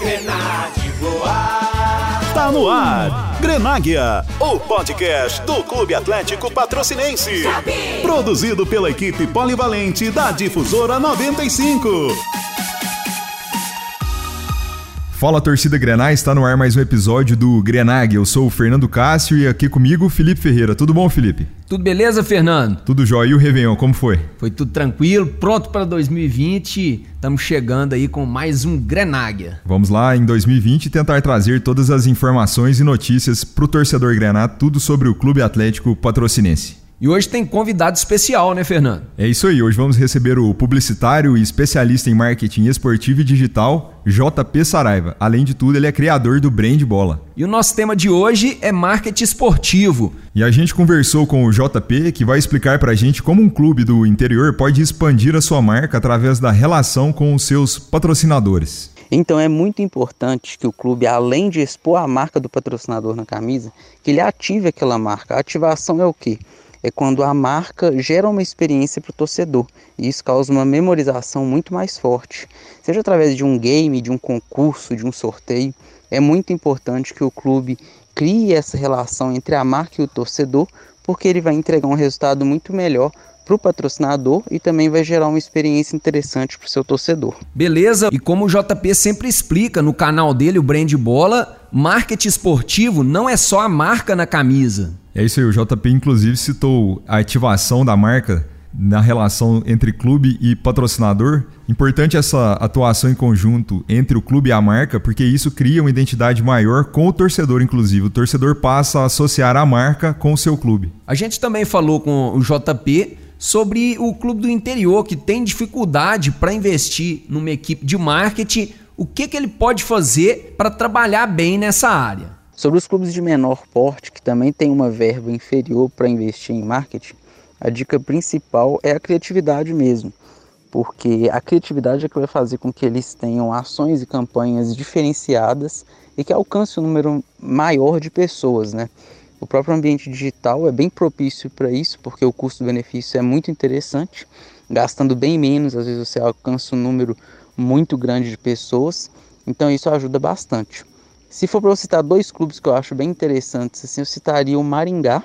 Grenade voar. Tá no ar. Grenáguia, o podcast do Clube Atlético Patrocinense. Produzido pela equipe polivalente da Difusora 95. Fala torcida Grená, está no ar mais um episódio do Grenag. Eu sou o Fernando Cássio e aqui comigo o Felipe Ferreira. Tudo bom, Felipe? Tudo beleza, Fernando? Tudo jóia. E o Réveillon, como foi? Foi tudo tranquilo, pronto para 2020. Estamos chegando aí com mais um Grenáguia. Vamos lá, em 2020, tentar trazer todas as informações e notícias para o torcedor Grená, tudo sobre o Clube Atlético Patrocinense. E hoje tem convidado especial, né, Fernando? É isso aí. Hoje vamos receber o publicitário e especialista em marketing esportivo e digital, JP Saraiva. Além de tudo, ele é criador do Brand Bola. E o nosso tema de hoje é marketing esportivo. E a gente conversou com o JP, que vai explicar pra gente como um clube do interior pode expandir a sua marca através da relação com os seus patrocinadores. Então é muito importante que o clube, além de expor a marca do patrocinador na camisa, que ele ative aquela marca. A ativação é o quê? É quando a marca gera uma experiência para o torcedor e isso causa uma memorização muito mais forte. Seja através de um game, de um concurso, de um sorteio, é muito importante que o clube crie essa relação entre a marca e o torcedor, porque ele vai entregar um resultado muito melhor para o patrocinador e também vai gerar uma experiência interessante para o seu torcedor. Beleza? E como o JP sempre explica no canal dele, o Brand Bola, marketing esportivo não é só a marca na camisa. É isso aí, o JP inclusive citou a ativação da marca na relação entre clube e patrocinador. Importante essa atuação em conjunto entre o clube e a marca, porque isso cria uma identidade maior com o torcedor, inclusive. O torcedor passa a associar a marca com o seu clube. A gente também falou com o JP sobre o clube do interior que tem dificuldade para investir numa equipe de marketing. O que, que ele pode fazer para trabalhar bem nessa área? Sobre os clubes de menor porte, que também têm uma verba inferior para investir em marketing, a dica principal é a criatividade mesmo, porque a criatividade é que vai fazer com que eles tenham ações e campanhas diferenciadas e que alcance um número maior de pessoas, né? O próprio ambiente digital é bem propício para isso, porque o custo-benefício é muito interessante. Gastando bem menos, às vezes você alcança um número muito grande de pessoas, então isso ajuda bastante. Se for para eu citar dois clubes que eu acho bem interessantes, assim, eu citaria o Maringá,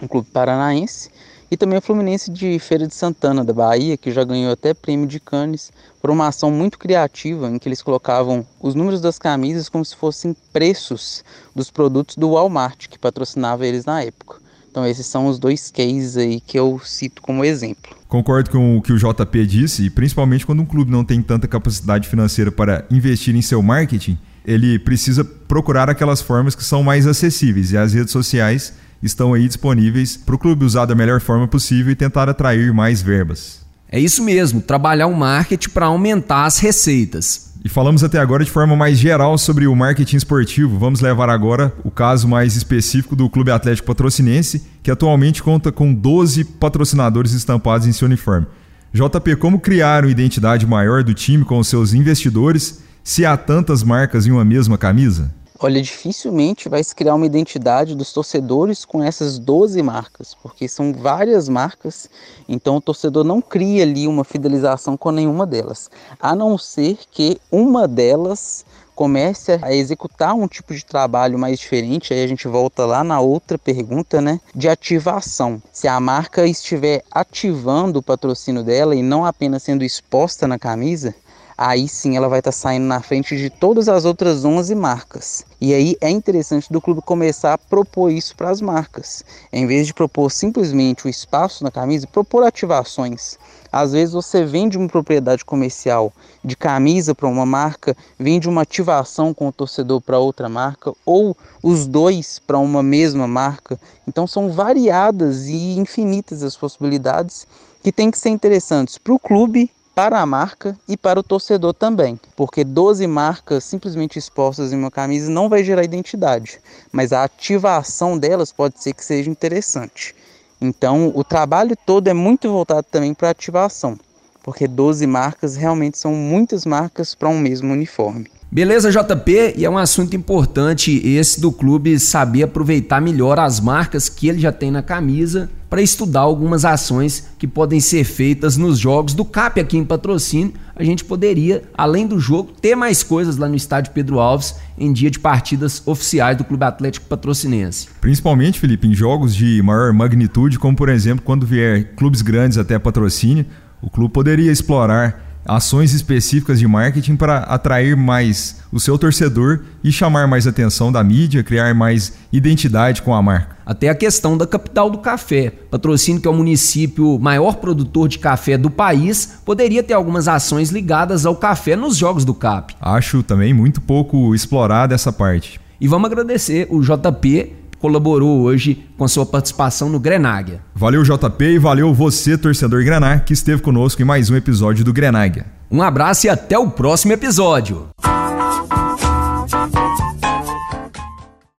um clube paranaense, e também o Fluminense de Feira de Santana, da Bahia, que já ganhou até prêmio de Cannes por uma ação muito criativa em que eles colocavam os números das camisas como se fossem preços dos produtos do Walmart, que patrocinava eles na época. Então esses são os dois cases aí que eu cito como exemplo. Concordo com o que o JP disse, e principalmente quando um clube não tem tanta capacidade financeira para investir em seu marketing, ele precisa procurar aquelas formas que são mais acessíveis e as redes sociais estão aí disponíveis para o clube usar da melhor forma possível e tentar atrair mais verbas. É isso mesmo, trabalhar o marketing para aumentar as receitas. E falamos até agora de forma mais geral sobre o marketing esportivo. Vamos levar agora o caso mais específico do Clube Atlético Patrocinense, que atualmente conta com 12 patrocinadores estampados em seu uniforme. JP, como criar uma identidade maior do time com os seus investidores se há tantas marcas em uma mesma camisa? Olha, dificilmente vai se criar uma identidade dos torcedores com essas 12 marcas, porque são várias marcas, então o torcedor não cria ali uma fidelização com nenhuma delas, a não ser que uma delas comece a executar um tipo de trabalho mais diferente, aí a gente volta lá na outra pergunta, né, de ativação. Se a marca estiver ativando o patrocínio dela e não apenas sendo exposta na camisa, aí sim ela vai estar tá saindo na frente de todas as outras 11 marcas. E aí é interessante do clube começar a propor isso para as marcas. Em vez de propor simplesmente o espaço na camisa, propor ativações. Às vezes você vende uma propriedade comercial de camisa para uma marca, vende uma ativação com o torcedor para outra marca, ou os dois para uma mesma marca. Então são variadas e infinitas as possibilidades que têm que ser interessantes para o clube para a marca e para o torcedor também, porque 12 marcas simplesmente expostas em uma camisa não vai gerar identidade, mas a ativação delas pode ser que seja interessante. Então, o trabalho todo é muito voltado também para ativação, porque 12 marcas realmente são muitas marcas para um mesmo uniforme. Beleza, JP? E é um assunto importante esse do clube saber aproveitar melhor as marcas que ele já tem na camisa para estudar algumas ações que podem ser feitas nos jogos do CAP aqui em patrocínio. A gente poderia, além do jogo, ter mais coisas lá no estádio Pedro Alves em dia de partidas oficiais do Clube Atlético Patrocinense. Principalmente, Felipe, em jogos de maior magnitude, como por exemplo quando vier clubes grandes até patrocínio, o clube poderia explorar ações específicas de marketing para atrair mais o seu torcedor e chamar mais atenção da mídia, criar mais identidade com a marca. Até a questão da capital do café. Patrocínio, que é o município maior produtor de café do país, poderia ter algumas ações ligadas ao café nos jogos do CAP. Acho também muito pouco explorada essa parte. E vamos agradecer o JP colaborou hoje com a sua participação no Grenáguia. Valeu, JP, e valeu você, torcedor Grenar, que esteve conosco em mais um episódio do Grenáguia. Um abraço e até o próximo episódio.